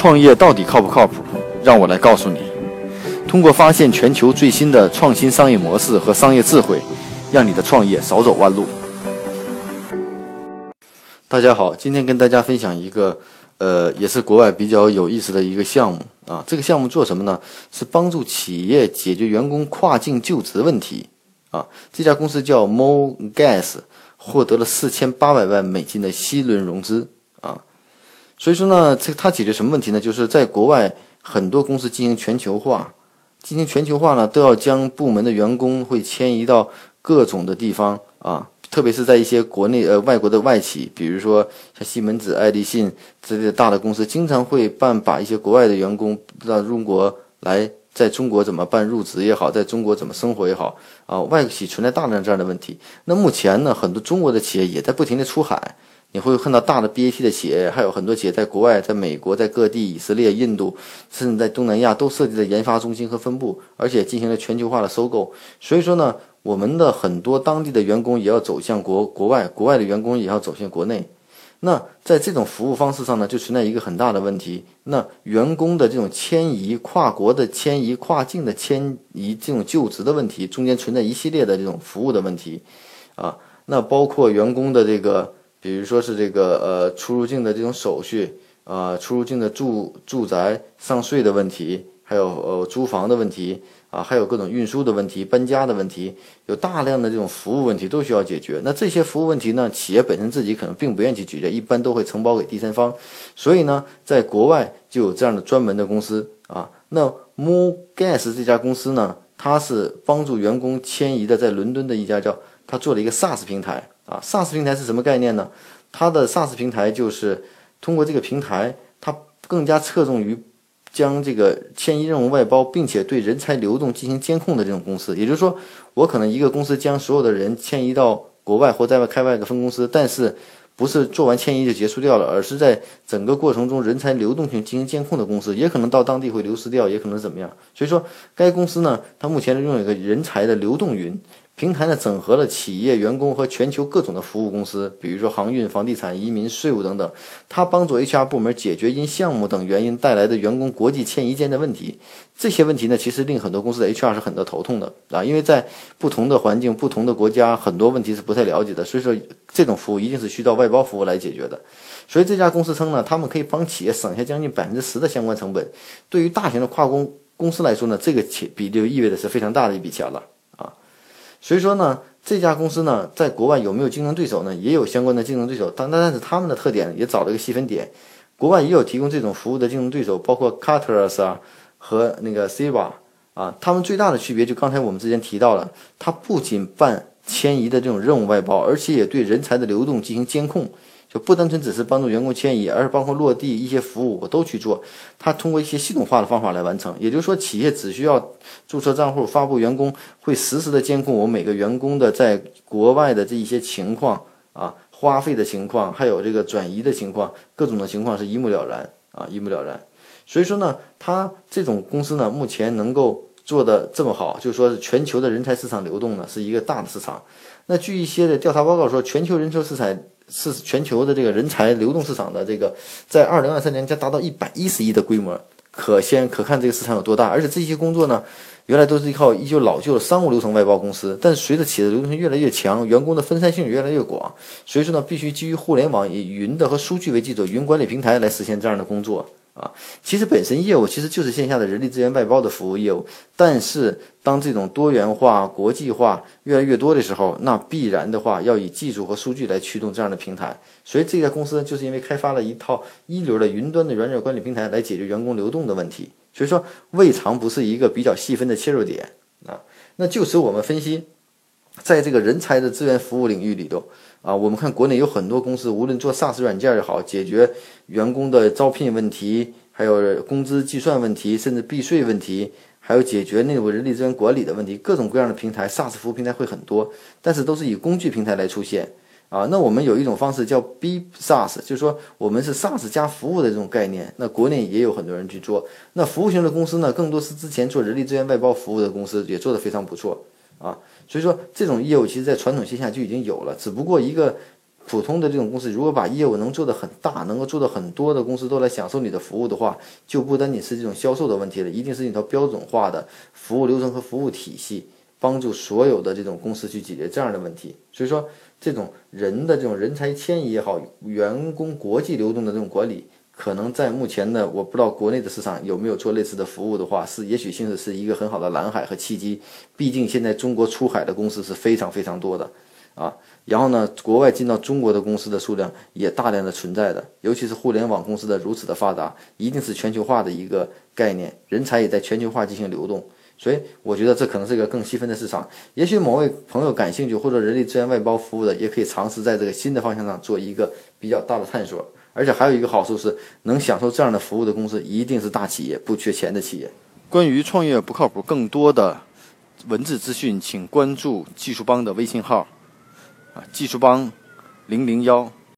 创业到底靠不靠谱？让我来告诉你。通过发现全球最新的创新商业模式和商业智慧，让你的创业少走弯路。大家好，今天跟大家分享一个，呃，也是国外比较有意思的一个项目啊。这个项目做什么呢？是帮助企业解决员工跨境就职问题啊。这家公司叫 Mo Gas，获得了四千八百万美金的 C 轮融资。所以说呢，这它解决什么问题呢？就是在国外很多公司进行全球化。进行全球化呢，都要将部门的员工会迁移到各种的地方啊，特别是在一些国内呃外国的外企，比如说像西门子、爱立信之类的大的公司，经常会办把一些国外的员工到中国来，在中国怎么办入职也好，在中国怎么生活也好啊，外企存在大量这样的问题。那目前呢，很多中国的企业也在不停的出海。你会看到大的 BAT 的企业，还有很多企业在国外，在美国，在各地，以色列、印度，甚至在东南亚都设立了研发中心和分部，而且进行了全球化的收购。所以说呢，我们的很多当地的员工也要走向国国外，国外的员工也要走向国内。那在这种服务方式上呢，就存在一个很大的问题。那员工的这种迁移、跨国的迁移、跨境的迁移，这种就职的问题，中间存在一系列的这种服务的问题啊。那包括员工的这个。比如说是这个呃出入境的这种手续啊，出入境的住住宅上税的问题，还有呃租房的问题啊，还有各种运输的问题、搬家的问题，有大量的这种服务问题都需要解决。那这些服务问题呢，企业本身自己可能并不愿意去解决，一般都会承包给第三方。所以呢，在国外就有这样的专门的公司啊。那 MooGas 这家公司呢，它是帮助员工迁移的，在伦敦的一家叫它做了一个 SaaS 平台。啊，SaaS 平台是什么概念呢？它的 SaaS 平台就是通过这个平台，它更加侧重于将这个迁移任务外包，并且对人才流动进行监控的这种公司。也就是说，我可能一个公司将所有的人迁移到国外或在外开外的分公司，但是不是做完迁移就结束掉了，而是在整个过程中人才流动性进行监控的公司，也可能到当地会流失掉，也可能怎么样。所以说，该公司呢，它目前拥有一个人才的流动云。平台呢，整合了企业员工和全球各种的服务公司，比如说航运、房地产、移民、税务等等。它帮助 HR 部门解决因项目等原因带来的员工国际迁移间的问题。这些问题呢，其实令很多公司的 HR 是很多头痛的啊，因为在不同的环境、不同的国家，很多问题是不太了解的。所以说，这种服务一定是需要外包服务来解决的。所以这家公司称呢，他们可以帮企业省下将近百分之十的相关成本。对于大型的跨工公司来说呢，这个钱比例就意味着是非常大的一笔钱了。所以说呢，这家公司呢，在国外有没有竞争对手呢？也有相关的竞争对手，但但是他们的特点也找了一个细分点，国外也有提供这种服务的竞争对手，包括 Carter's 啊和那个 s i v a 啊，他们最大的区别就刚才我们之前提到了，它不仅办迁移的这种任务外包，而且也对人才的流动进行监控。就不单纯只是帮助员工迁移，而是包括落地一些服务，我都去做。它通过一些系统化的方法来完成。也就是说，企业只需要注册账户、发布员工，会实时的监控我每个员工的在国外的这一些情况啊，花费的情况，还有这个转移的情况，各种的情况是一目了然啊，一目了然。所以说呢，它这种公司呢，目前能够做的这么好，就是说全球的人才市场流动呢，是一个大的市场。那据一些的调查报告说，全球人才市场。是全球的这个人才流动市场的这个，在二零二三年将达到一百一十亿的规模，可先可看这个市场有多大。而且这些工作呢，原来都是依靠依旧老旧的商务流程外包公司，但随着企业的流动性越来越强，员工的分散性越来越广，所以说呢，必须基于互联网以云的和数据为基础云管理平台来实现这样的工作。啊，其实本身业务其实就是线下的人力资源外包的服务业务，但是当这种多元化、国际化越来越多的时候，那必然的话要以技术和数据来驱动这样的平台。所以这家公司就是因为开发了一套一流的云端的软件管理平台来解决员工流动的问题，所以说未尝不是一个比较细分的切入点啊。那就此我们分析，在这个人才的资源服务领域里头。啊，我们看国内有很多公司，无论做 SaaS 软件也好，解决员工的招聘问题，还有工资计算问题，甚至避税问题，还有解决内部人力资源管理的问题，各种各样的平台，SaaS 服务平台会很多，但是都是以工具平台来出现。啊，那我们有一种方式叫 B SaaS，就是说我们是 SaaS 加服务的这种概念。那国内也有很多人去做。那服务型的公司呢，更多是之前做人力资源外包服务的公司，也做得非常不错。啊，所以说这种业务其实，在传统线下就已经有了，只不过一个普通的这种公司，如果把业务能做得很大，能够做到很多的公司都来享受你的服务的话，就不单仅是这种销售的问题了，一定是一套标准化的服务流程和服务体系，帮助所有的这种公司去解决这样的问题。所以说，这种人的这种人才迁移也好，员工国际流动的这种管理。可能在目前的我不知道国内的市场有没有做类似的服务的话，是也许性质是一个很好的蓝海和契机。毕竟现在中国出海的公司是非常非常多的，啊，然后呢，国外进到中国的公司的数量也大量的存在的，尤其是互联网公司的如此的发达，一定是全球化的一个概念，人才也在全球化进行流动。所以我觉得这可能是一个更细分的市场。也许某位朋友感兴趣，或者人力资源外包服务的，也可以尝试在这个新的方向上做一个比较大的探索。而且还有一个好处是，能享受这样的服务的公司一定是大企业，不缺钱的企业。关于创业不靠谱，更多的文字资讯，请关注技术帮的微信号，啊，技术帮零零幺。